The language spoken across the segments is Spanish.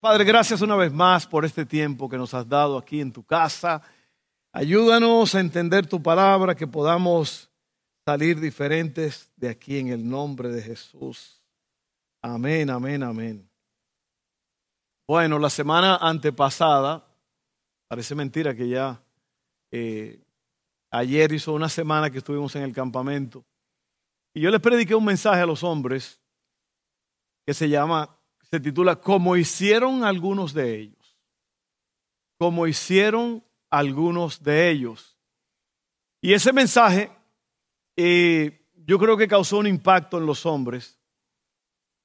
Padre, gracias una vez más por este tiempo que nos has dado aquí en tu casa. Ayúdanos a entender tu palabra, que podamos salir diferentes de aquí en el nombre de Jesús. Amén, amén, amén. Bueno, la semana antepasada, parece mentira que ya eh, ayer hizo una semana que estuvimos en el campamento y yo les prediqué un mensaje a los hombres que se llama, se titula Como hicieron algunos de ellos. Como hicieron algunos de ellos. Y ese mensaje eh, yo creo que causó un impacto en los hombres.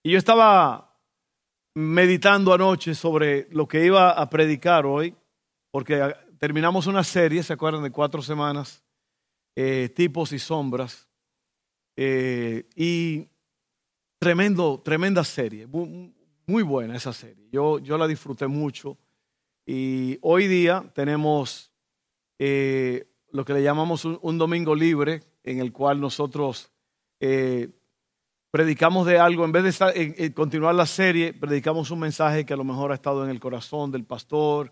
Y yo estaba meditando anoche sobre lo que iba a predicar hoy, porque terminamos una serie, ¿se acuerdan? De cuatro semanas, eh, tipos y sombras. Eh, y Tremendo, tremenda serie, muy, buena esa serie. Yo, yo la disfruté mucho y hoy día tenemos eh, lo que le llamamos un, domingo libre en el cual nosotros eh, predicamos de algo, en vez de continuar la serie, predicamos un mensaje que a lo mejor ha estado en el corazón del pastor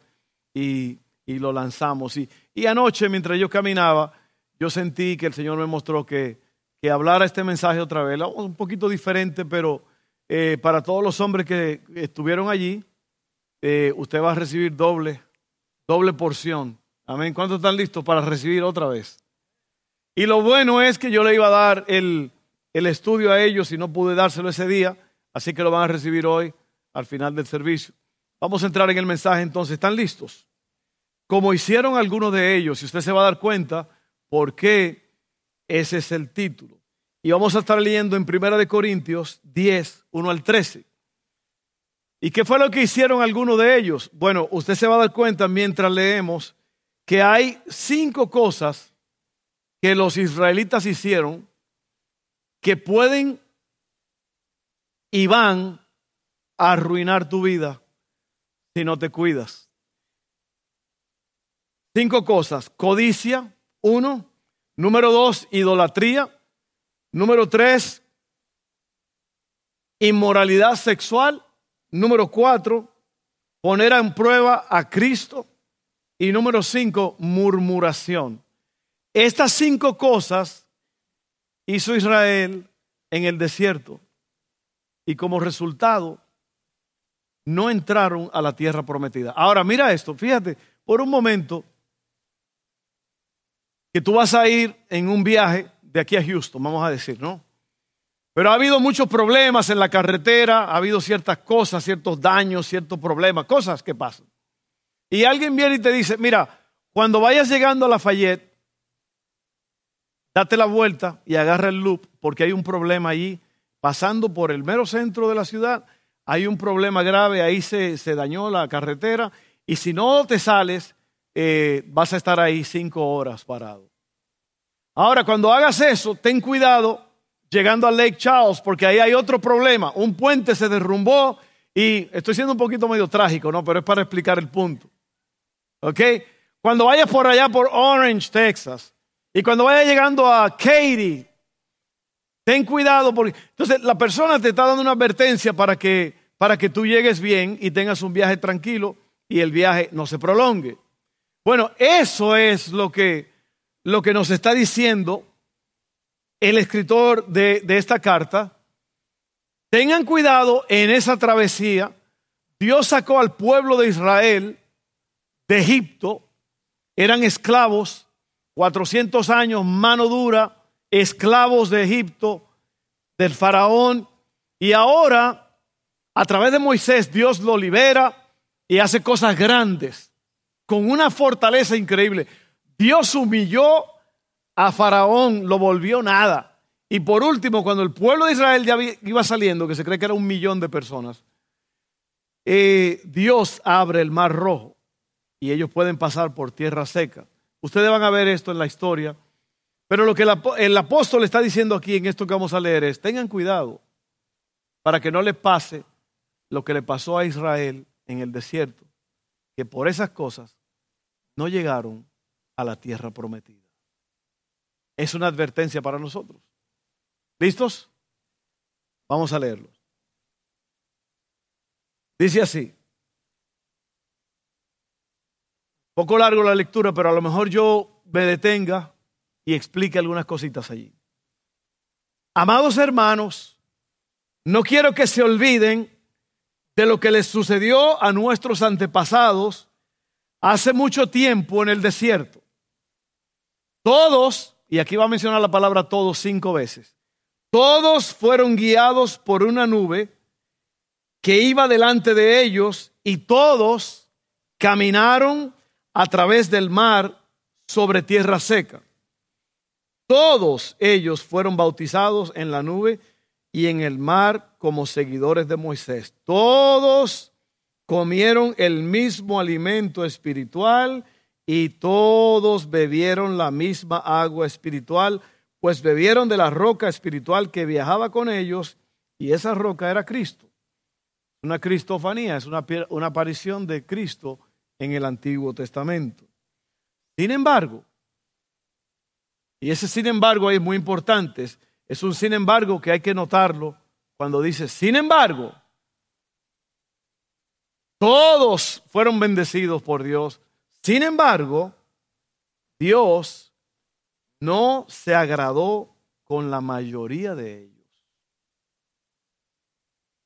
y, lo lanzamos. Y, y anoche, mientras yo caminaba, yo sentí que el Señor me mostró que que hablara este mensaje otra vez. Un poquito diferente, pero eh, para todos los hombres que estuvieron allí, eh, usted va a recibir doble, doble porción. Amén. ¿Cuántos están listos para recibir otra vez? Y lo bueno es que yo le iba a dar el, el estudio a ellos y no pude dárselo ese día, así que lo van a recibir hoy al final del servicio. Vamos a entrar en el mensaje entonces. ¿Están listos? Como hicieron algunos de ellos, y usted se va a dar cuenta por qué ese es el título. Y vamos a estar leyendo en Primera de Corintios 10, 1 al 13. ¿Y qué fue lo que hicieron algunos de ellos? Bueno, usted se va a dar cuenta mientras leemos que hay cinco cosas que los israelitas hicieron que pueden y van a arruinar tu vida si no te cuidas. Cinco cosas. Codicia, uno. Número dos, idolatría. Número tres, inmoralidad sexual. Número cuatro, poner en prueba a Cristo. Y número cinco, murmuración. Estas cinco cosas hizo Israel en el desierto. Y como resultado, no entraron a la tierra prometida. Ahora, mira esto, fíjate, por un momento, que tú vas a ir en un viaje de aquí a Houston, vamos a decir, ¿no? Pero ha habido muchos problemas en la carretera, ha habido ciertas cosas, ciertos daños, ciertos problemas, cosas que pasan. Y alguien viene y te dice, mira, cuando vayas llegando a Lafayette, date la vuelta y agarra el loop, porque hay un problema allí, pasando por el mero centro de la ciudad, hay un problema grave, ahí se, se dañó la carretera, y si no te sales, eh, vas a estar ahí cinco horas parado. Ahora, cuando hagas eso, ten cuidado llegando a Lake Charles, porque ahí hay otro problema. Un puente se derrumbó y estoy siendo un poquito medio trágico, ¿no? Pero es para explicar el punto. ¿Ok? Cuando vayas por allá por Orange, Texas, y cuando vayas llegando a Katy, ten cuidado porque entonces la persona te está dando una advertencia para que para que tú llegues bien y tengas un viaje tranquilo y el viaje no se prolongue. Bueno, eso es lo que, lo que nos está diciendo el escritor de, esta carta. Tengan cuidado en esa travesía. Dios sacó al pueblo de Israel de Egipto. Eran esclavos, 400 años, mano dura, esclavos de Egipto, del faraón. Y ahora, a través de Moisés, Dios lo libera y hace cosas grandes con una fortaleza increíble. Dios humilló a Faraón, lo volvió nada. Y por último, cuando el pueblo de Israel ya iba saliendo, que se cree que era un millón de personas, eh, Dios abre el mar rojo y ellos pueden pasar por tierra seca. Ustedes van a ver esto en la historia. Pero lo que el apóstol está diciendo aquí en esto que vamos a leer es, tengan cuidado para que no les pase lo que le pasó a Israel en el desierto, que por esas cosas no llegaron a la tierra prometida. Es una advertencia para nosotros. ¿Listos? Vamos a leerlo. Dice así, Poco largo la lectura, pero a lo mejor yo me detenga y explique algunas cositas allí. Amados hermanos, no quiero que se olviden de lo que les sucedió a nuestros antepasados hace mucho tiempo en el desierto. Todos, y aquí va a mencionar la palabra todos cinco veces, todos fueron guiados por una nube que iba delante de ellos y todos caminaron a través del mar sobre tierra seca. Todos ellos fueron bautizados en la nube y en el mar como seguidores de Moisés. Todos comieron el mismo alimento espiritual y todos bebieron la misma agua espiritual, pues bebieron de la roca espiritual que viajaba con ellos y esa roca era Cristo. Una cristofanía, es una, una aparición de Cristo en el Antiguo Testamento. Sin embargo, y ese sin embargo ahí es muy importante, es un sin embargo que hay que notarlo cuando dice, sin embargo, todos fueron bendecidos por Dios. Sin embargo, Dios no se agradó con la mayoría de ellos.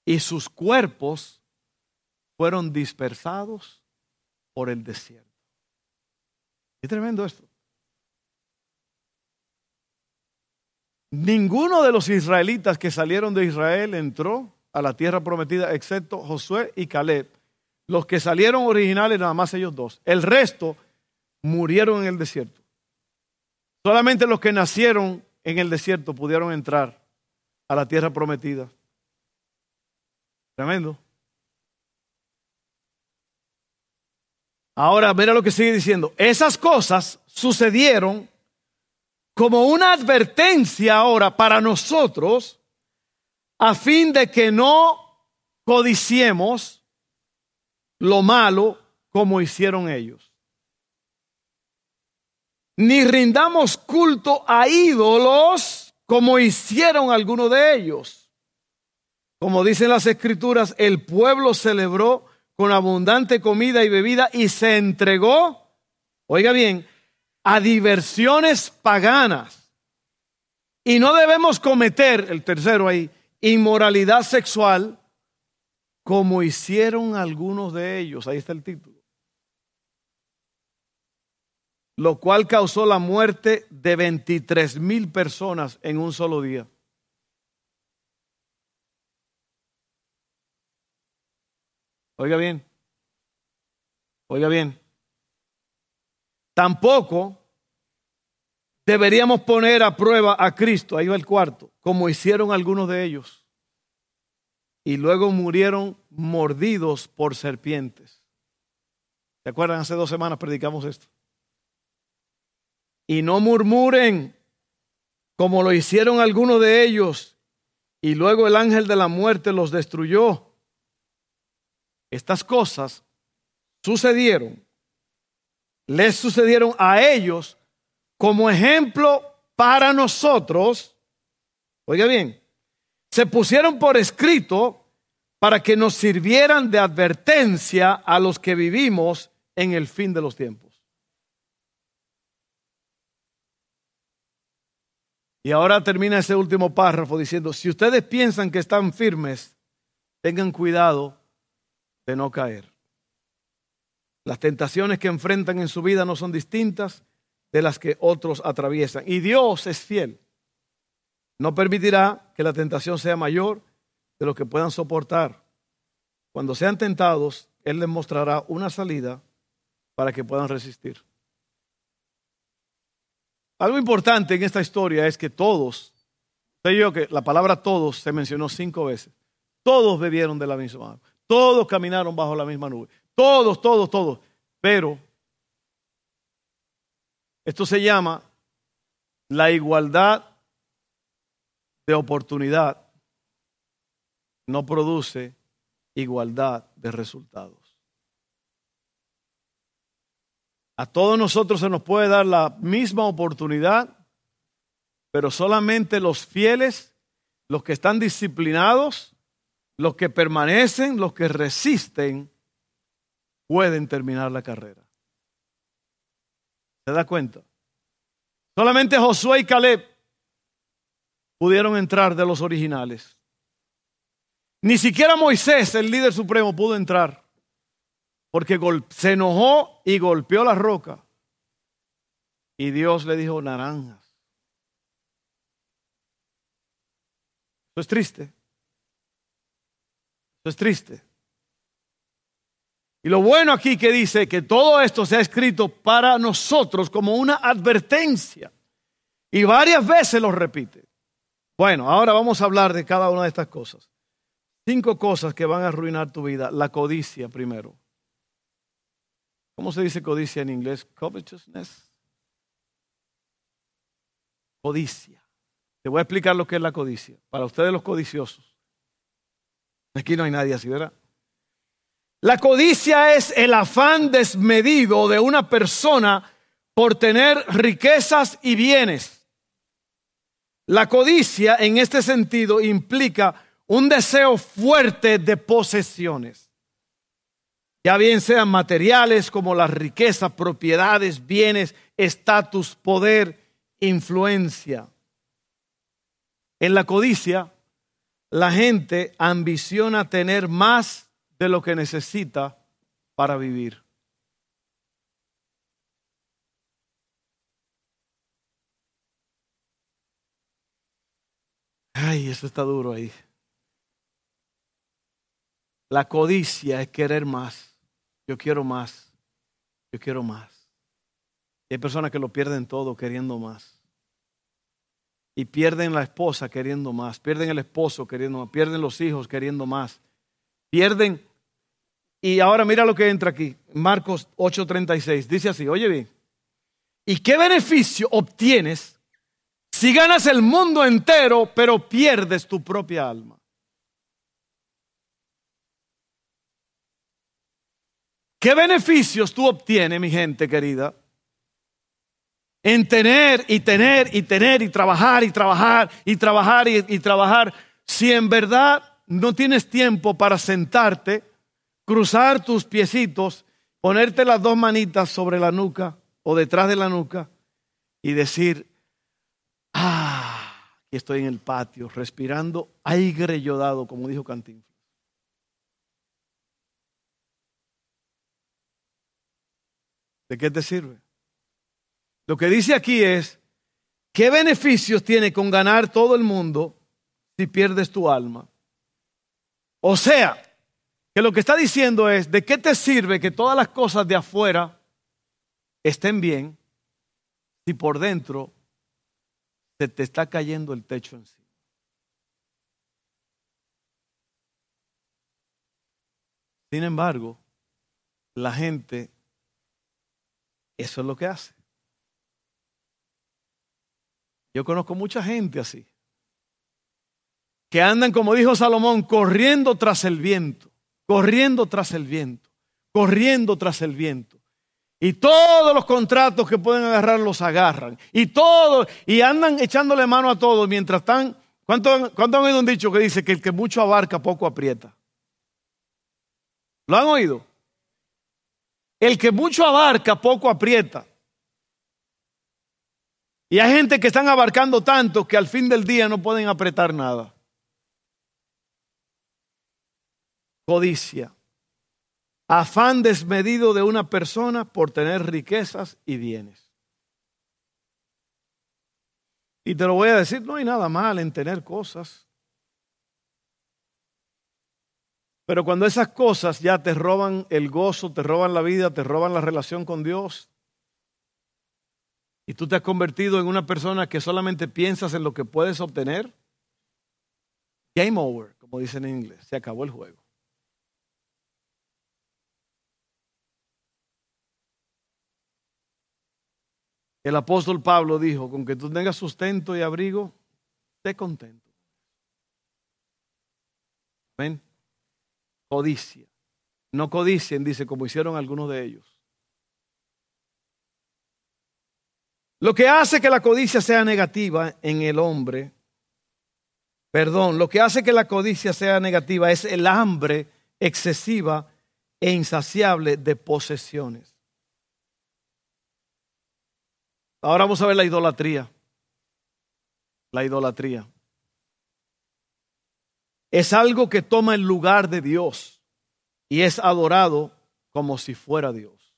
Y sus cuerpos fueron dispersados por el desierto. Es tremendo esto. Ninguno de los israelitas que salieron de Israel entró a la tierra prometida, excepto Josué y Caleb. Los que salieron originales, nada más ellos dos. El resto murieron en el desierto. Solamente los que nacieron en el desierto pudieron entrar a la tierra prometida. Tremendo. Ahora, mira lo que sigue diciendo. Esas cosas sucedieron como una advertencia ahora para nosotros, a fin de que no codiciemos lo malo como hicieron ellos. Ni rindamos culto a ídolos como hicieron algunos de ellos. Como dicen las escrituras, el pueblo celebró con abundante comida y bebida y se entregó, oiga bien, a diversiones paganas. Y no debemos cometer, el tercero ahí, inmoralidad sexual como hicieron algunos de ellos. Ahí está el título. Lo cual causó la muerte de 23 mil personas en un solo día. Oiga bien. Oiga bien. Tampoco deberíamos poner a prueba a Cristo, ahí va el cuarto, como hicieron algunos de ellos. Y luego murieron mordidos por serpientes. ¿Se acuerdan? Hace dos semanas predicamos esto. Y no murmuren como lo hicieron algunos de ellos. Y luego el ángel de la muerte los destruyó. Estas cosas sucedieron les sucedieron a ellos como ejemplo para nosotros, oiga bien, se pusieron por escrito para que nos sirvieran de advertencia a los que vivimos en el fin de los tiempos. Y ahora termina ese último párrafo diciendo, si ustedes piensan que están firmes, tengan cuidado de no caer. Las tentaciones que enfrentan en su vida no son distintas de las que otros atraviesan. Y Dios es fiel. No permitirá que la tentación sea mayor de lo que puedan soportar. Cuando sean tentados, Él les mostrará una salida para que puedan resistir. Algo importante en esta historia es que todos, sé yo que la palabra todos se mencionó cinco veces, todos bebieron de la misma agua, todos caminaron bajo la misma nube, todos, todos, todos. Pero esto se llama la igualdad de oportunidad. No produce igualdad de resultados. A todos nosotros se nos puede dar la misma oportunidad, pero solamente los fieles, los que están disciplinados, los que permanecen, los que resisten, pueden terminar la carrera. ¿Se da cuenta? Solamente Josué y Caleb pudieron entrar de los originales. Ni siquiera Moisés, el líder supremo, pudo entrar porque se enojó y golpeó la roca. Y Dios le dijo naranjas. Eso es triste. Eso es triste. Y lo bueno aquí que dice que todo esto se ha escrito para nosotros como una advertencia. Y varias veces lo repite. Bueno, ahora vamos a hablar de cada una de estas cosas. Cinco cosas que van a arruinar tu vida. La codicia primero. ¿Cómo se dice codicia en inglés? Covetousness. Codicia. Te voy a explicar lo que es la codicia. Para ustedes los codiciosos. Aquí no hay nadie así, ¿verdad? La codicia es el afán desmedido de una persona por tener riquezas y bienes. La codicia en este sentido implica un deseo fuerte de posesiones, ya bien sean materiales como las riquezas, propiedades, bienes, estatus, poder, influencia. En la codicia, la gente ambiciona tener más de lo que necesita para vivir. Ay, eso está duro ahí. La codicia es querer más. Yo quiero más. Yo quiero más. hay personas que lo pierden todo queriendo más. Y pierden la esposa queriendo más. Pierden el esposo queriendo más. Pierden los hijos queriendo más. Pierden. Y ahora mira lo que entra aquí. Marcos 8:36. Dice así, oye bien. ¿Y qué beneficio obtienes si ganas el mundo entero pero pierdes tu propia alma? ¿Qué beneficios tú obtienes, mi gente querida? En tener y tener y tener y trabajar y trabajar y trabajar y, trabajar, si en verdad no tienes tiempo para sentarte, cruzar tus piecitos, ponerte las dos manitas sobre la nuca o detrás de la nuca y decir, ah, aquí estoy en el patio, respirando aire yodado, como dijo Cantín. ¿De qué te sirve? Lo que dice aquí es, ¿qué beneficios tiene con ganar todo el mundo si pierdes tu alma? O sea, que lo que está diciendo es, ¿de qué te sirve que todas las cosas de afuera estén bien si por dentro se te está cayendo el techo encima? Sin embargo, la gente eso es lo que hace. Yo conozco mucha gente así, que andan, como dijo Salomón, corriendo tras el viento, corriendo tras el viento, corriendo tras el viento. Y todos los contratos que pueden agarrar los agarran. Y todos, y andan echándole mano a todos mientras están. ¿Cuánto, ¿Cuánto han oído un dicho que dice que el que mucho abarca, poco aprieta? ¿Lo han oído? El que mucho abarca, poco aprieta. Y hay gente que están abarcando tanto que al fin del día no pueden apretar nada. Codicia. Afán desmedido de una persona por tener riquezas y bienes. Y te lo voy a decir, no hay nada mal en tener cosas. Pero cuando esas cosas ya te roban el gozo, te roban la vida, te roban la relación con Dios, y tú te has convertido en una persona que solamente piensas en lo que puedes obtener, game over, como dicen en inglés, se acabó el juego. El apóstol Pablo dijo, con que tú tengas sustento y abrigo, esté contento. ¿Ven? Codicia. No codicien, dice, como hicieron algunos de ellos. Lo que hace que la codicia sea negativa en el hombre, perdón, lo que hace que la codicia sea negativa es el hambre excesiva e insaciable de posesiones. Ahora vamos a ver la idolatría. La idolatría. Es algo que toma el lugar de Dios y es adorado como si fuera Dios.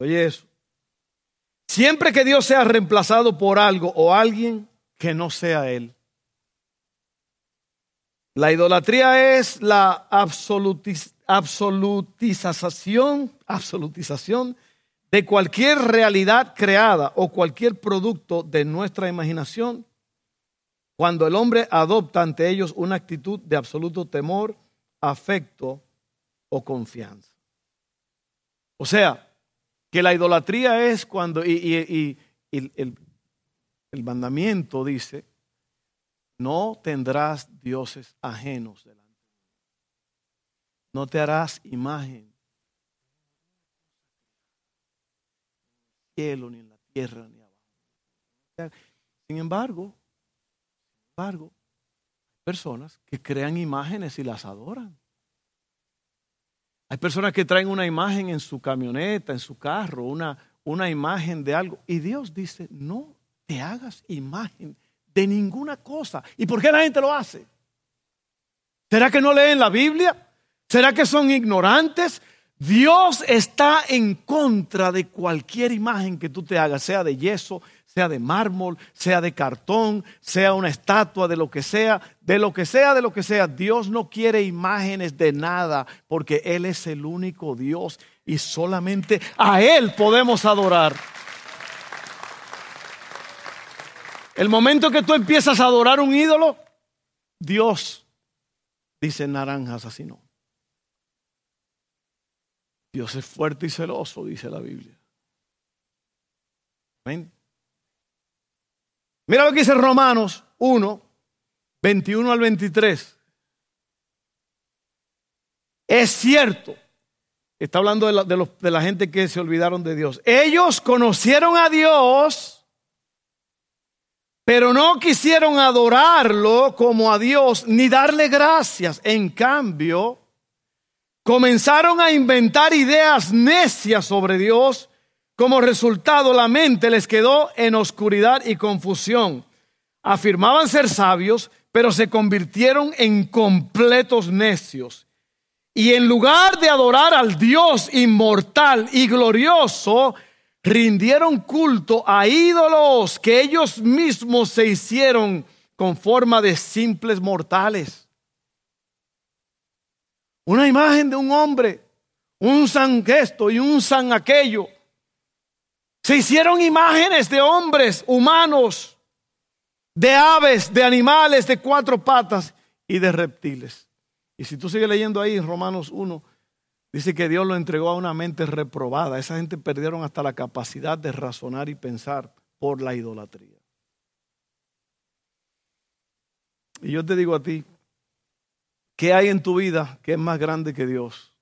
Oye eso. Siempre que Dios sea reemplazado por algo o alguien que no sea Él. La idolatría es la absolutización, absolutización de cualquier realidad creada o cualquier producto de nuestra imaginación cuando el hombre adopta ante ellos una actitud de absoluto temor, afecto o confianza. O sea, que la idolatría es cuando, y, el, el mandamiento dice, no tendrás dioses ajenos delante. No te harás imagen cielo, ni en la tierra, ni abajo. Sin embargo, sin embargo, hay personas que crean imágenes y las adoran. Hay personas que traen una imagen en su camioneta, en su carro, una, una imagen de algo. Y Dios dice, no te hagas imagen de ninguna cosa. ¿Y por qué la gente lo hace? ¿Será que no leen la Biblia? ¿Será que son ignorantes? Dios está en contra de cualquier imagen que tú te hagas, sea de yeso, sea de mármol, sea de cartón, sea una estatua, de lo que sea, de lo que sea, de lo que sea. Dios no quiere imágenes de nada porque Él es el único Dios y solamente a Él podemos adorar. El momento que tú empiezas a adorar un ídolo, Dios dice naranjas así no. Dios es fuerte y celoso, dice la Biblia. Mira lo que dice Romanos 1, 21 al 23. Es cierto, está hablando de la, de la gente que se olvidaron de Dios. Ellos conocieron a Dios, pero no quisieron adorarlo como a Dios ni darle gracias. En cambio, comenzaron a inventar ideas necias sobre Dios. Como resultado, la mente les quedó en oscuridad y confusión. Afirmaban ser sabios, pero se convirtieron en completos necios. Y en lugar de adorar al Dios inmortal y glorioso, rindieron culto a ídolos que ellos mismos se hicieron con forma de simples mortales. Una imagen de un hombre, un san esto y un san aquello. Se hicieron imágenes de hombres humanos, de aves, de animales de cuatro patas y de reptiles. Y si tú sigues leyendo ahí en Romanos 1, dice que Dios lo entregó a una mente reprobada. Esa gente perdieron hasta la capacidad de razonar y pensar por la idolatría. Y yo te digo a ti, ¿Qué hay en tu vida que es más grande que Dios?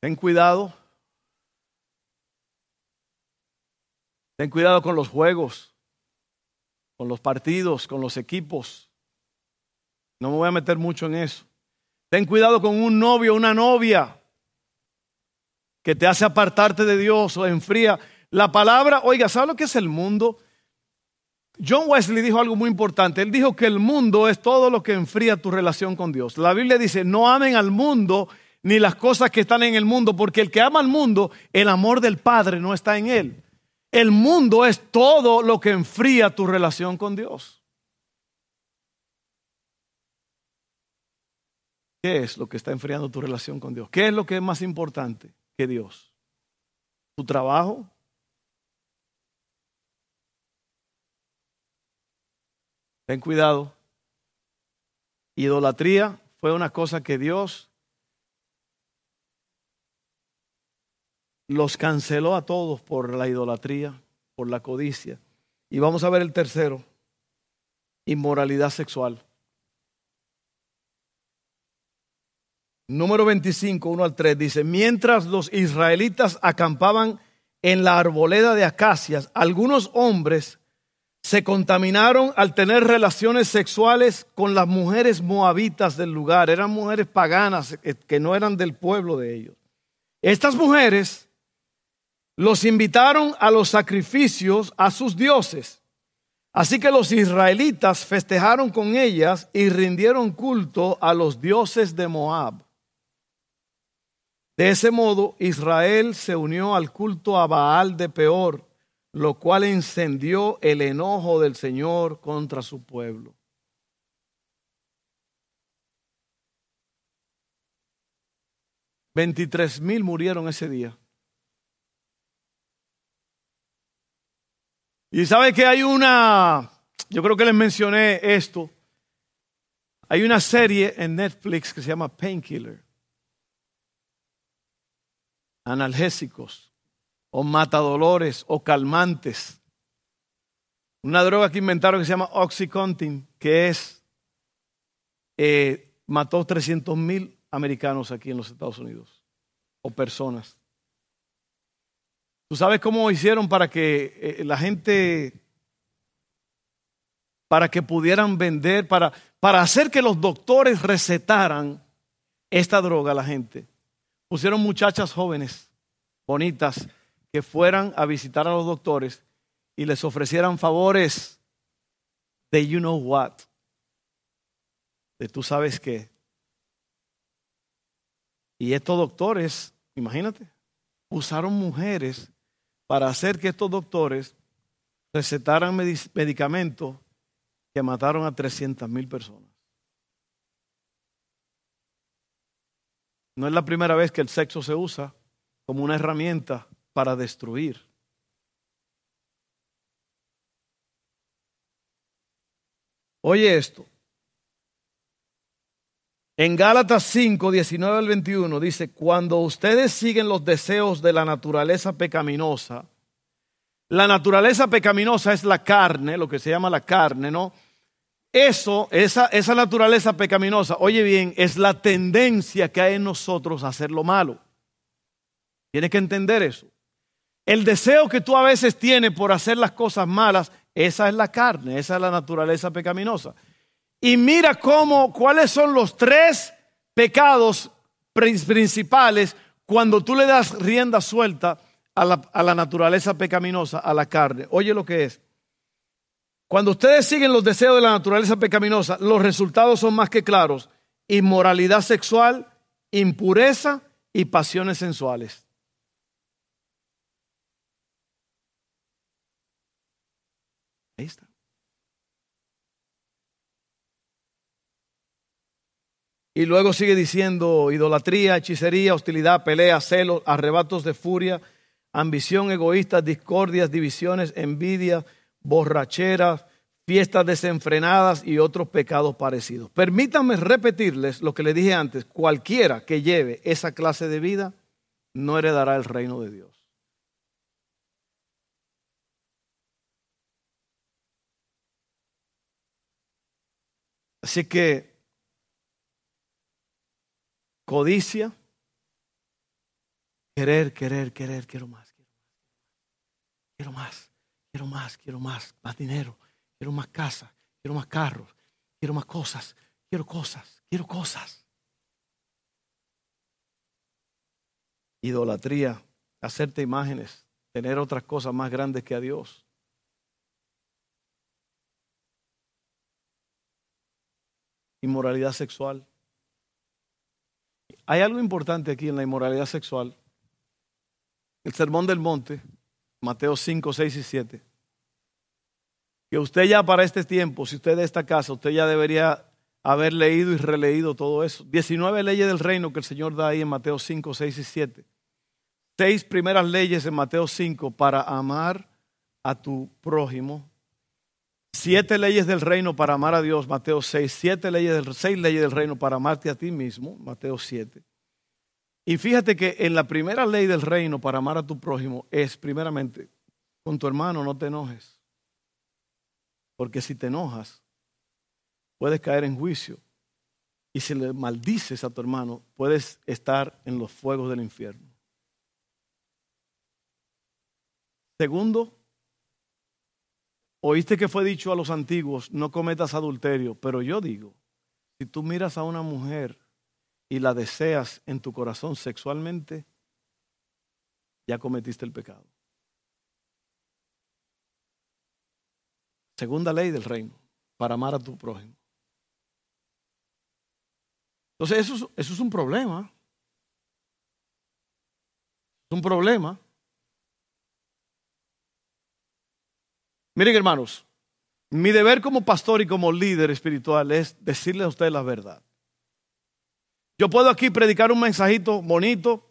Ten cuidado. Ten cuidado con los juegos, con los partidos, con los equipos. No me voy a meter mucho en eso. Ten cuidado con un novio, una novia que te hace apartarte de Dios o enfría. La palabra, oiga, ¿sabe lo que es el mundo? John Wesley dijo algo muy importante. Él dijo que el mundo es todo lo que enfría tu relación con Dios. La Biblia dice, no amen al mundo ni las cosas que están en el mundo, porque el que ama al mundo, el amor del Padre no está en él. El mundo es todo lo que enfría tu relación con Dios. ¿Qué es lo que está enfriando tu relación con Dios? ¿Qué es lo que es más importante que Dios? ¿Tu trabajo? Ten cuidado. Idolatría fue una cosa que Dios los canceló a todos por la idolatría, por la codicia. Y vamos a ver el tercero, inmoralidad sexual. Número 25, 1 al 3 dice, mientras los israelitas acampaban en la arboleda de acacias, algunos hombres se contaminaron al tener relaciones sexuales con las mujeres moabitas del lugar. Eran mujeres paganas que no eran del pueblo de ellos. Estas mujeres los invitaron a los sacrificios a sus dioses. Así que los israelitas festejaron con ellas y rindieron culto a los dioses de Moab. De ese modo, Israel se unió al culto a Baal de Peor, lo cual encendió el enojo del Señor contra su pueblo. Veintitrés mil murieron ese día. Y sabe que hay una, yo creo que les mencioné esto, hay una serie en Netflix que se llama Painkiller, analgésicos o matadolores o calmantes. Una droga que inventaron que se llama Oxycontin, que es, eh, mató 300 mil americanos aquí en los Estados Unidos, o personas. ¿Tú sabes cómo hicieron para que eh, la gente, para que pudieran vender, para, para hacer que los doctores recetaran esta droga a la gente? Pusieron muchachas jóvenes, bonitas, que fueran a visitar a los doctores y les ofrecieran favores de you know what, de tú sabes qué. Y estos doctores, imagínate, usaron mujeres para hacer que estos doctores recetaran medicamentos que mataron a 300 mil personas. No es la primera vez que el sexo se usa como una herramienta para destruir. Oye esto. En Gálatas 5, 19 al 21 dice, cuando ustedes siguen los deseos de la naturaleza pecaminosa, la naturaleza pecaminosa es la carne, lo que se llama la carne, ¿no? Eso, esa, esa naturaleza pecaminosa, oye bien, es la tendencia que hay en nosotros a hacer lo malo. Tienes que entender eso. El deseo que tú a veces tienes por hacer las cosas malas, esa es la carne, esa es la naturaleza pecaminosa. Y mira cómo, cuáles son los tres pecados principales cuando tú le das rienda suelta a la, a la naturaleza pecaminosa, a la carne. Oye lo que es. Cuando ustedes siguen los deseos de la naturaleza pecaminosa, los resultados son más que claros. Inmoralidad sexual, impureza y pasiones sensuales. Ahí está. Y luego sigue diciendo idolatría, hechicería, hostilidad, pelea, celos, arrebatos de furia, ambición egoísta, discordias, divisiones, envidia, borracheras, fiestas desenfrenadas y otros pecados parecidos. Permítanme repetirles lo que les dije antes, cualquiera que lleve esa clase de vida no heredará el reino de Dios. Así que Codicia. Querer, querer, querer, quiero más, quiero más, quiero más, quiero más, más dinero, quiero más casa, quiero más carros, quiero más cosas, quiero cosas, quiero cosas. Idolatría, hacerte imágenes, tener otras cosas más grandes que a Dios. Inmoralidad sexual. Hay algo importante aquí en la inmoralidad sexual. El sermón del monte, Mateo 5, 6 y 7. Que usted ya para este tiempo, si usted es de esta casa, usted ya debería haber leído y releído todo eso. 19 leyes del reino que el Señor da ahí en Mateo 5, 6 y 7. Seis primeras leyes en Mateo 5 para amar a tu prójimo Siete leyes del reino para amar a Dios, Mateo 6. Siete leyes del, seis leyes del reino para amarte a ti mismo, Mateo 7. Y fíjate que en la primera ley del reino para amar a tu prójimo es, primeramente, con tu hermano no te enojes. Porque si te enojas, puedes caer en juicio. Y si le maldices a tu hermano, puedes estar en los fuegos del infierno. Segundo, Oíste que fue dicho a los antiguos, no cometas adulterio, pero yo digo, si tú miras a una mujer y la deseas en tu corazón sexualmente, ya cometiste el pecado. Segunda ley del reino, para amar a tu prójimo. Entonces eso, es un problema. Es un problema. Miren hermanos, mi deber como pastor y como líder espiritual es decirle a ustedes la verdad. Yo puedo aquí predicar un mensajito bonito,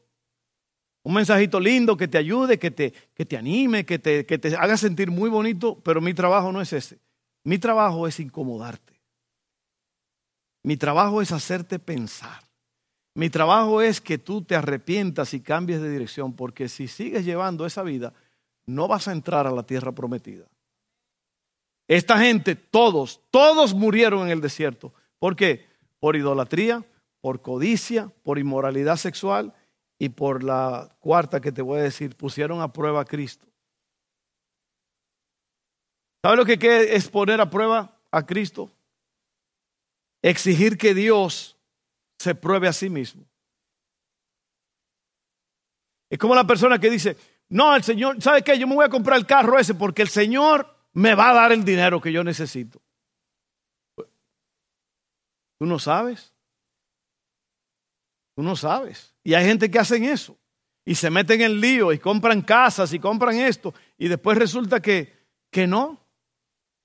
un mensajito lindo que te ayude, que te, que te anime, que te, que te haga sentir muy bonito, pero mi trabajo no es ese. Mi trabajo es incomodarte. Mi trabajo es hacerte pensar. Mi trabajo es que tú te arrepientas y cambies de dirección, porque si sigues llevando esa vida, no vas a entrar a la tierra prometida. Esta gente, todos, todos murieron en el desierto. ¿Por qué? Por idolatría, por codicia, por inmoralidad sexual y por la cuarta que te voy a decir, pusieron a prueba a Cristo. ¿Sabe lo que es poner a prueba a Cristo? Exigir que Dios se pruebe a sí mismo. Es como la persona que dice, no, el Señor, ¿sabe qué? Yo me voy a comprar el carro ese porque el Señor me va a dar el dinero que yo necesito. ¿Tú no sabes? Tú no sabes. Y hay gente que hacen eso. Y se meten en lío y compran casas y compran esto. Y después resulta que, que no.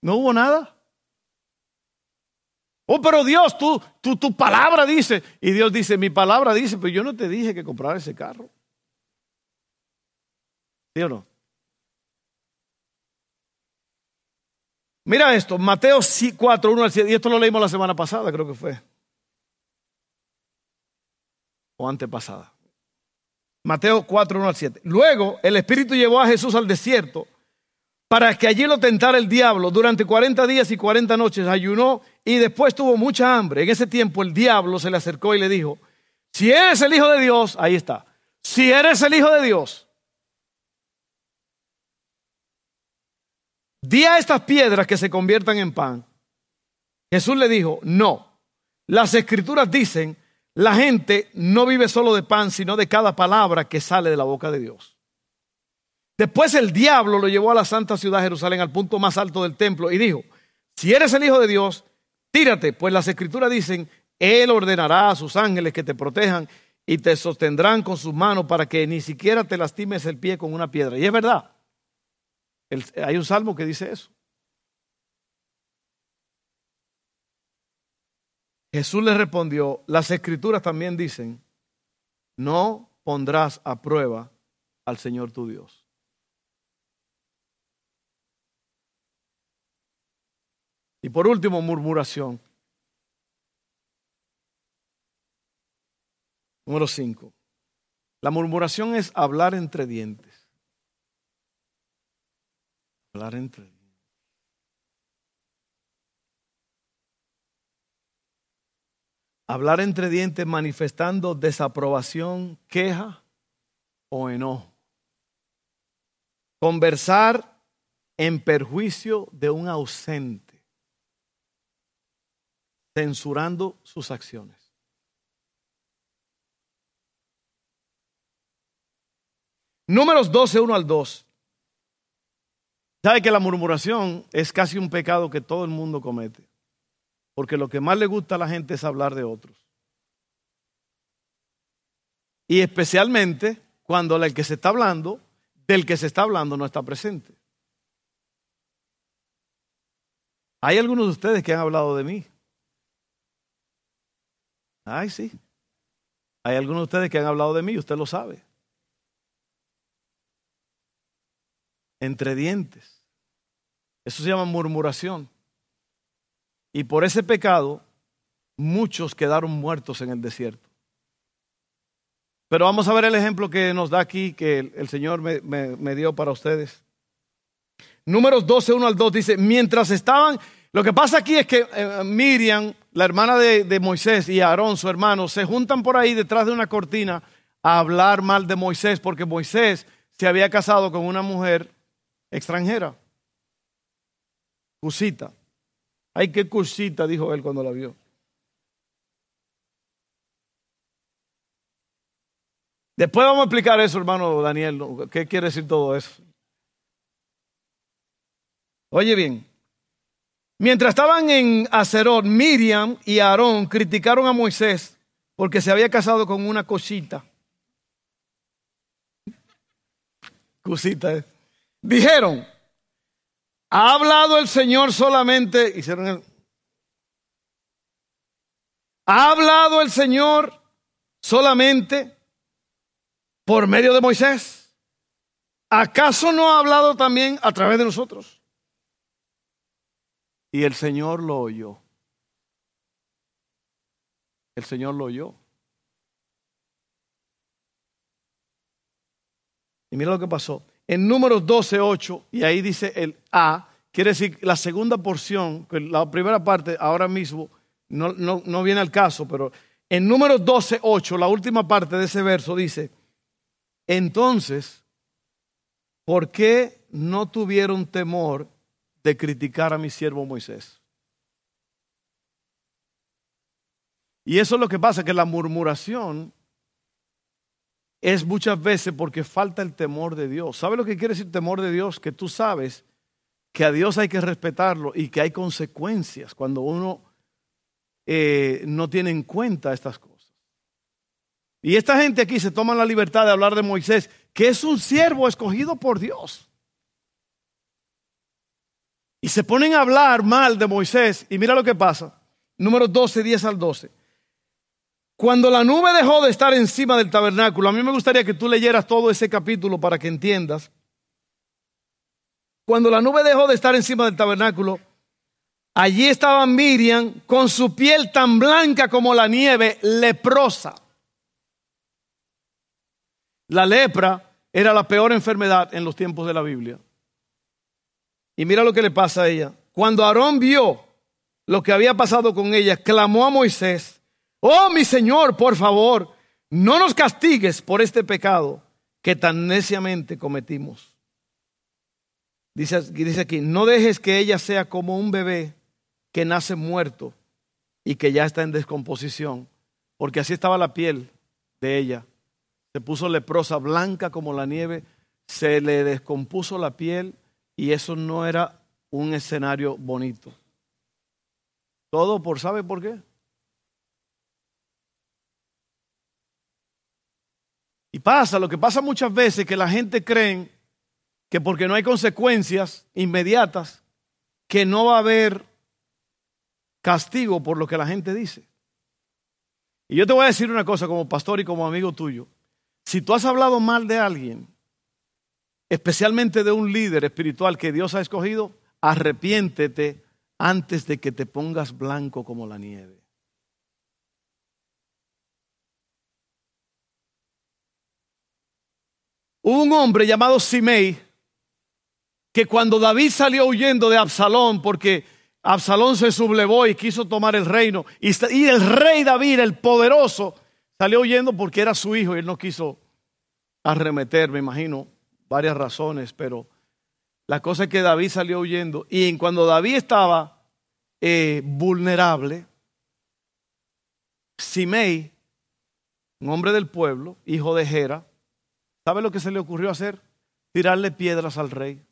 No hubo nada. Oh, pero Dios, tú, tu palabra dice. Y Dios dice, mi palabra dice, pero yo no te dije que comprar ese carro. ¿Sí o no? Mira esto, Mateo 4, 1 al 7, y esto lo leímos la semana pasada, creo que fue. O antepasada. Mateo 4, 1 al 7. Luego el Espíritu llevó a Jesús al desierto para que allí lo tentara el diablo. Durante 40 días y 40 noches ayunó y después tuvo mucha hambre. En ese tiempo el diablo se le acercó y le dijo, si eres el Hijo de Dios, ahí está, si eres el Hijo de Dios, di a estas piedras que se conviertan en pan. Jesús le dijo, no, las escrituras dicen, la gente no vive solo de pan, sino de cada palabra que sale de la boca de Dios. Después el diablo lo llevó a la santa ciudad de Jerusalén, al punto más alto del templo, y dijo, si eres el Hijo de Dios, tírate, pues las escrituras dicen, Él ordenará a sus ángeles que te protejan y te sostendrán con sus manos para que ni siquiera te lastimes el pie con una piedra. Y es verdad hay un salmo que dice eso. Jesús le respondió, las escrituras también dicen, no pondrás a prueba al Señor tu Dios. Y por último, murmuración. Número 5. La murmuración es hablar entre dientes. Hablar entre Hablar entre dientes manifestando desaprobación, queja o enojo. Conversar en perjuicio de un ausente, censurando sus acciones. Números 12, 1 al 2. Sabe que la murmuración es casi un pecado que todo el mundo comete. Porque lo que más le gusta a la gente es hablar de otros. Y especialmente cuando el que se está hablando, del que se está hablando, no está presente. Hay algunos de ustedes que han hablado de mí. Ay, sí. Hay algunos de ustedes que han hablado de mí, usted lo sabe. Entre dientes. Eso se llama murmuración. Y por ese pecado, muchos quedaron muertos en el desierto. Pero vamos a ver el ejemplo que nos da aquí, que el, Señor me, dio para ustedes. Números 12, 1 al 2 dice, mientras estaban, lo que pasa aquí es que eh, Miriam, la hermana de, de Moisés, y Aarón, su hermano, se juntan por ahí detrás de una cortina a hablar mal de Moisés, porque Moisés se había casado con una mujer extranjera. Cusita. Ay, qué cusita, dijo él cuando la vio. Después vamos a explicar eso, hermano Daniel. ¿Qué quiere decir todo eso? Oye bien, mientras estaban en Acerot, Miriam y Aarón criticaron a Moisés porque se había casado con una cosita. Cosita. ¿eh? Dijeron, ha hablado el Señor solamente, hicieron el, ha hablado el Señor solamente por medio de Moisés. ¿Acaso no ha hablado también a través de nosotros? Y el Señor lo oyó. El Señor lo oyó. Y mira lo que pasó. En números 12, 8, y ahí dice el A, quiere decir la segunda porción, la primera parte ahora mismo no, no, no viene al caso, pero en números 12, 8, la última parte de ese verso dice, entonces, ¿por qué no tuvieron temor de criticar a mi siervo Moisés. Y eso es lo que pasa, que la murmuración es muchas veces porque falta el temor de Dios. ¿Sabe lo que quiere decir temor de Dios? Que tú sabes que a Dios hay que respetarlo y que hay consecuencias cuando uno eh, no tiene en cuenta estas cosas. Y esta gente aquí se toma la libertad de hablar de Moisés, que es un siervo escogido por Dios. Y se ponen a hablar mal de Moisés. Y mira lo que pasa. Número 12, 10 al 12. Cuando la nube dejó de estar encima del tabernáculo, a mí me gustaría que tú leyeras todo ese capítulo para que entiendas. Cuando la nube dejó de estar encima del tabernáculo, allí estaba Miriam con su piel tan blanca como la nieve, leprosa. La lepra era la peor enfermedad en los tiempos de la Biblia. Y mira lo que le pasa a ella. Cuando Aarón vio lo que había pasado con ella, clamó a Moisés, oh mi Señor, por favor, no nos castigues por este pecado que tan neciamente cometimos. Dice, aquí, no dejes que ella sea como un bebé que nace muerto y que ya está en descomposición, porque así estaba la piel de ella. Se puso leprosa, blanca como la nieve, se le descompuso la piel y eso no era un escenario bonito. Todo por, ¿sabe por qué? Y pasa, lo que pasa muchas veces que la gente cree que porque no hay consecuencias inmediatas, que no va a haber castigo por lo que la gente dice. Y yo te voy a decir una cosa como pastor y como amigo tuyo. Si tú has hablado mal de alguien, especialmente de un líder espiritual que Dios ha escogido, arrepiéntete antes de que te pongas blanco como la nieve. Hubo un hombre llamado Simei que cuando David salió huyendo de Absalón porque Absalón se sublevó y quiso tomar el reino y el rey David, el poderoso, salió huyendo porque era su hijo y él no quiso arremeter, me imagino, varias razones, pero la cosa es que David salió huyendo y cuando David estaba eh, vulnerable, Simei, un hombre del pueblo, hijo de Gera, ¿sabe lo que se le ocurrió hacer? Tirarle piedras al rey.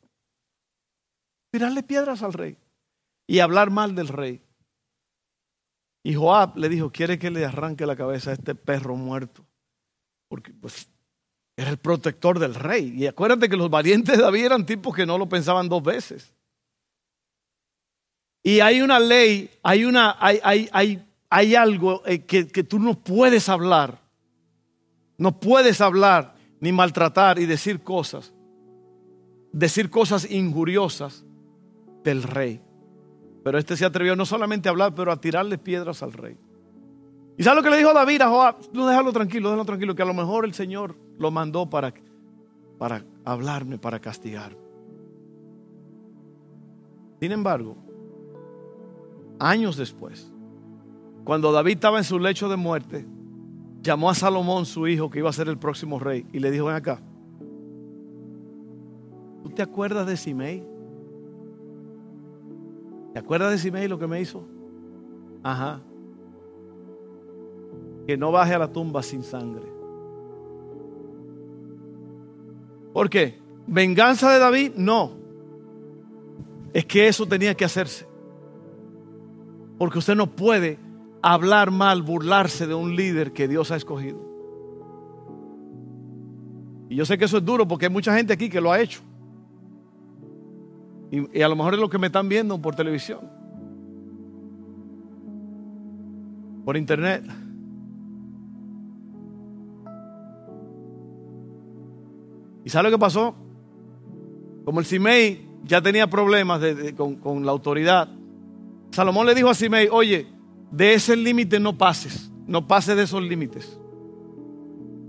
Tirarle piedras al rey y hablar mal del rey. Y Joab le dijo, quiere que le arranque la cabeza a este perro muerto. Porque pues era el protector del rey. Y acuérdate que los valientes de David eran tipos que no lo pensaban dos veces. Y hay una ley, hay, una, hay, hay, hay, hay algo eh, que, que tú no puedes hablar. No puedes hablar ni maltratar y decir cosas. Decir cosas injuriosas del rey. Pero este se atrevió no solamente a hablar, pero a tirarle piedras al rey. ¿Y sabes lo que le dijo David a Joab? No, déjalo tranquilo, déjalo tranquilo, que a lo mejor el Señor lo mandó para, para hablarme, para castigar. Sin embargo, años después, cuando David estaba en su lecho de muerte, llamó a Salomón, su hijo, que iba a ser el próximo rey, y le dijo, ven acá, ¿tú te acuerdas de Simei? ¿Te acuerdas de Simei lo que me hizo? Ajá. Que no baje a la tumba sin sangre. ¿Por qué? ¿Venganza de David? No. Es que eso tenía que hacerse. Porque usted no puede hablar mal, burlarse de un líder que Dios ha escogido. Y yo sé que eso es duro porque hay mucha gente aquí que lo ha hecho. Y, a lo mejor es lo que me están viendo por televisión, por internet. ¿Y sabe lo que pasó? Como el Simei ya tenía problemas con, la autoridad, Salomón le dijo a Simei, oye, de ese límite no pases, no pases de esos límites.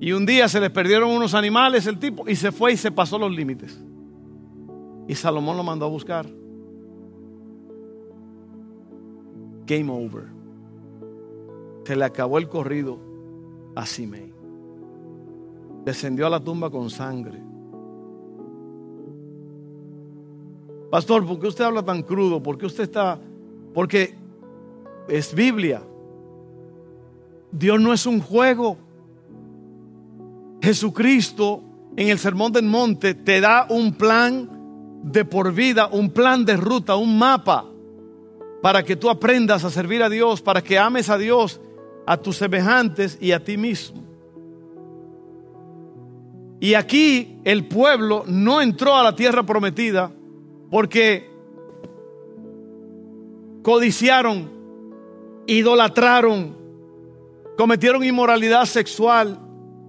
Y un día se le perdieron unos animales el tipo y se fue y se pasó los límites. Y Salomón lo mandó a buscar. Game over. Se le acabó el corrido a Simei. Descendió a la tumba con sangre. Pastor, ¿por qué usted habla tan crudo? ¿Por qué usted está porque es Biblia. Dios no es un juego. Jesucristo en el Sermón del Monte te da un plan de por vida, un plan de ruta, un mapa para que tú aprendas a servir a Dios, para que ames a Dios, a tus semejantes y a ti mismo. Y aquí el pueblo no entró a la tierra prometida porque codiciaron, idolatraron, cometieron inmoralidad sexual,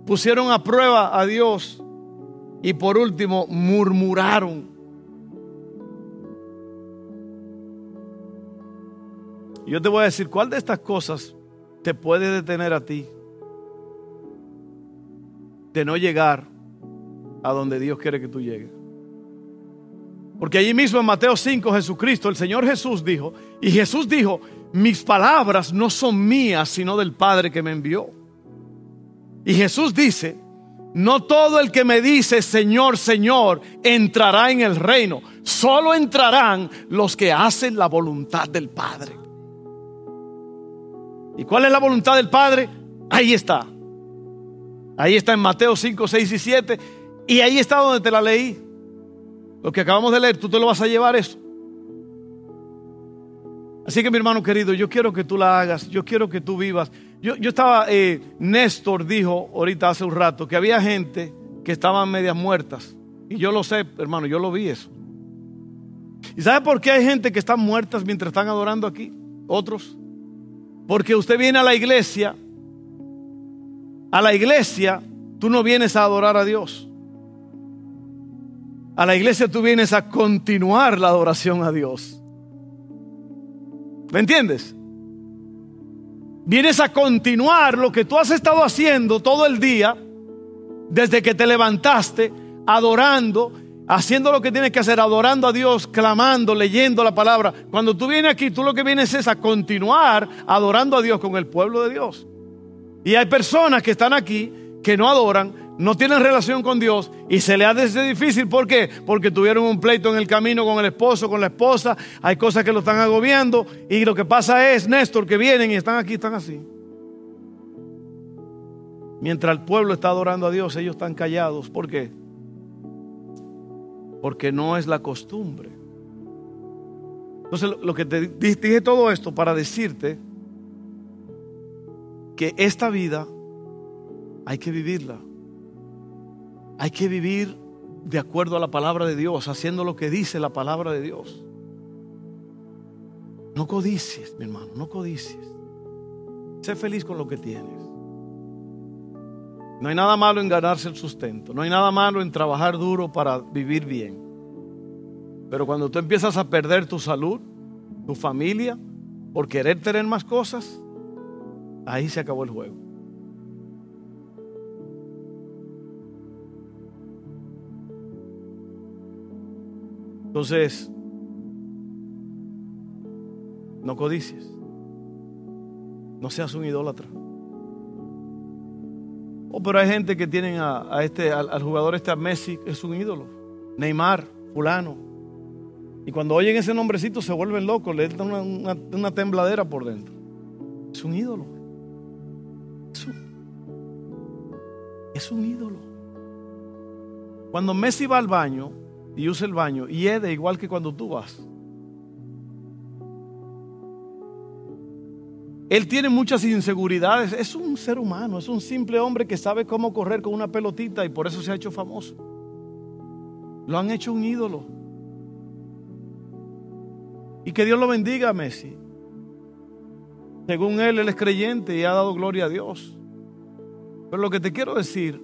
pusieron a prueba a Dios y por último murmuraron. Yo te voy a decir, ¿cuál de estas cosas te puede detener a ti de no llegar a donde Dios quiere que tú llegues? Porque allí mismo en Mateo 5 Jesucristo, el Señor Jesús dijo, y Jesús dijo, mis palabras no son mías, sino del Padre que me envió. Y Jesús dice, no todo el que me dice Señor, Señor, entrará en el reino, solo entrarán los que hacen la voluntad del Padre. ¿Y cuál es la voluntad del Padre? Ahí está. Ahí está en Mateo 5, 6 y 7. Y ahí está donde te la leí. Lo que acabamos de leer, tú te lo vas a llevar eso. Así que mi hermano querido, yo quiero que tú la hagas, yo quiero que tú vivas. Yo, yo estaba, eh, Néstor dijo ahorita hace un rato que había gente que estaban medias muertas. Y yo lo sé, hermano, yo lo vi eso. ¿Y sabe por qué hay gente que están muertas mientras están adorando aquí? Otros. Porque usted viene a la iglesia, a la iglesia, tú no vienes a adorar a Dios. A la iglesia tú vienes a continuar la adoración a Dios. ¿Me entiendes? Vienes a continuar lo que tú has estado haciendo todo el día, desde que te levantaste, adorando, haciendo lo que tienes que hacer, adorando a Dios, clamando, leyendo la palabra. Cuando tú vienes aquí, tú lo que vienes es a continuar adorando a Dios con el pueblo de Dios. Y hay personas que están aquí que no adoran, no tienen relación con Dios y se le hace difícil. ¿Por qué? Porque tuvieron un pleito en el camino con el esposo, con la esposa. Hay cosas que lo están agobiando. Y lo que pasa es, Néstor, que vienen y están aquí, están así. Mientras el pueblo está adorando a Dios, ellos están callados. ¿Por qué? Porque no es la costumbre. Entonces, lo que te dije todo esto para decirte que esta vida hay que vivirla. Hay que vivir de acuerdo a la palabra de Dios, haciendo lo que dice la palabra de Dios. No codicies, mi hermano, no codicies. Sé feliz con lo que tienes. No hay nada malo en ganarse el sustento, no hay nada malo en trabajar duro para vivir bien. Pero cuando tú empiezas a perder tu salud, tu familia, por querer tener más cosas, ahí se acabó el juego. Entonces, no codicies. No seas un idólatra. Oh, pero hay gente que tienen a, este, al, jugador este a Messi, es un ídolo. Neymar, fulano. Y cuando oyen ese nombrecito se vuelven locos, le dan una, una tembladera por dentro. Es un ídolo. Es un, es un ídolo. Cuando Messi va al baño y usa el baño, y es de igual que cuando tú vas. Él tiene muchas inseguridades. Es un ser humano, es un simple hombre que sabe cómo correr con una pelotita y por eso se ha hecho famoso. Lo han hecho un ídolo. Y que Dios lo bendiga a Messi. Según él, él es creyente y ha dado gloria a Dios. Pero lo que te quiero decir,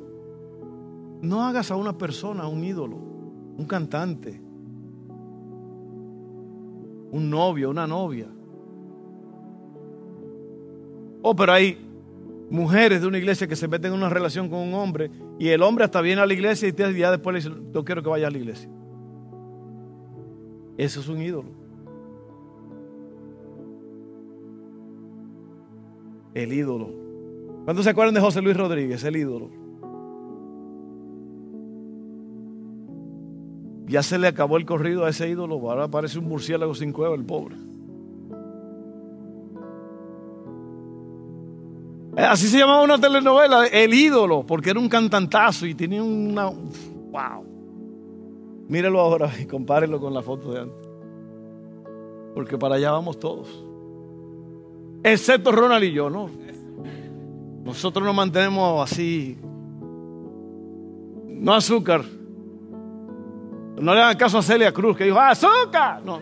no hagas a una persona un ídolo, un cantante, un novio, una novia. Oh, pero hay mujeres de una iglesia que se meten en una relación con un hombre y el hombre hasta viene a la iglesia y ya después le dice, yo quiero que vaya a la iglesia. Eso es un ídolo. El ídolo. ¿Cuántos se acuerdan de José Luis Rodríguez? El ídolo. Ya se le acabó el corrido a ese ídolo. Ahora parece un murciélago sin cueva, el pobre. Eh, así se llamaba una telenovela, El ídolo, porque era un cantantazo y tenía una... ¡Wow! Mírelo ahora y compárenlo con la foto de antes. Porque para allá vamos todos. Excepto Ronald y yo, ¿no? Nosotros nos mantenemos así. No azúcar. No le hagan caso a Celia Cruz que dijo, azúcar. No.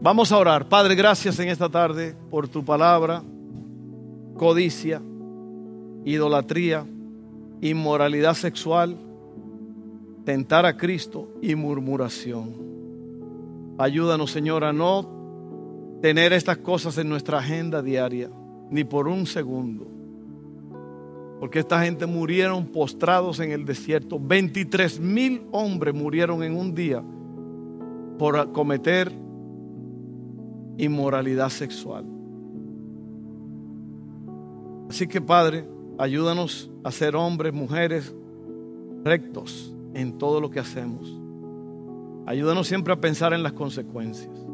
Vamos a orar. Padre, gracias en esta tarde por tu palabra codicia, idolatría, inmoralidad sexual, tentar a Cristo y murmuración. Ayúdanos, Señor, a no tener estas cosas en nuestra agenda diaria, ni por un segundo. Porque esta gente murieron postrados en el desierto. 23 mil hombres murieron en un día por cometer inmoralidad sexual. Así que Padre, ayúdanos a ser hombres, mujeres rectos en todo lo que hacemos. Ayúdanos siempre a pensar en las consecuencias.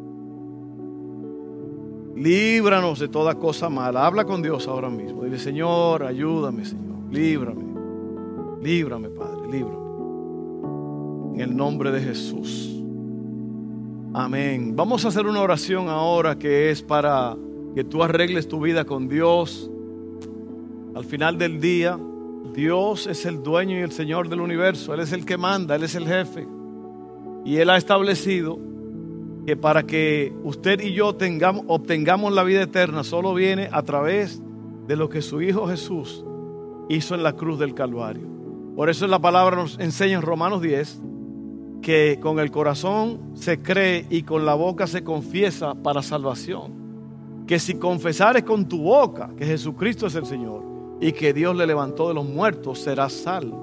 Líbranos de toda cosa mala. Habla con Dios ahora mismo. Dile, Señor, ayúdame, Señor. Líbrame. Líbrame, Padre. Líbrame. En el nombre de Jesús. Amén. Vamos a hacer una oración ahora que es para que tú arregles tu vida con Dios al final del día, Dios es el dueño y el Señor del universo. Él es el que manda, Él es el jefe. Y Él ha establecido que para que usted y yo tengamos, obtengamos la vida eterna solo viene a través de lo que su Hijo Jesús hizo en la cruz del Calvario. Por eso la palabra nos enseña en Romanos 10 que con el corazón se cree y con la boca se confiesa para salvación. Que si confesares con tu boca que Jesucristo es el Señor y que Dios le levantó de los muertos, será salvo.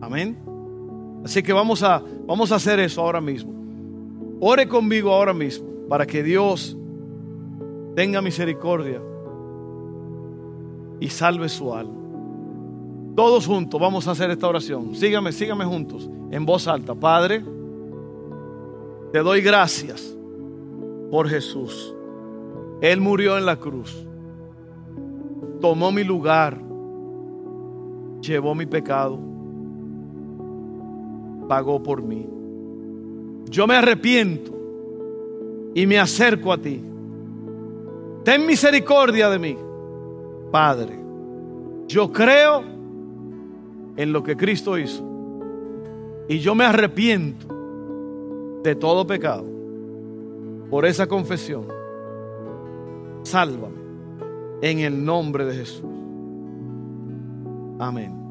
Amén. Así que vamos a, vamos a hacer eso ahora mismo. Ore conmigo ahora mismo para que Dios tenga misericordia y salve su alma. Todos juntos vamos a hacer esta oración. Sígame, sígame juntos en voz alta. Padre, te doy gracias por Jesús. Él murió en la cruz tomó mi lugar, llevó mi pecado, pagó por mí. Yo me arrepiento y me acerco a ti. Ten misericordia de mí, Padre. Yo creo en lo que Cristo hizo y yo me arrepiento de todo pecado por esa confesión. Sálvame en el nombre de Jesús. Amén.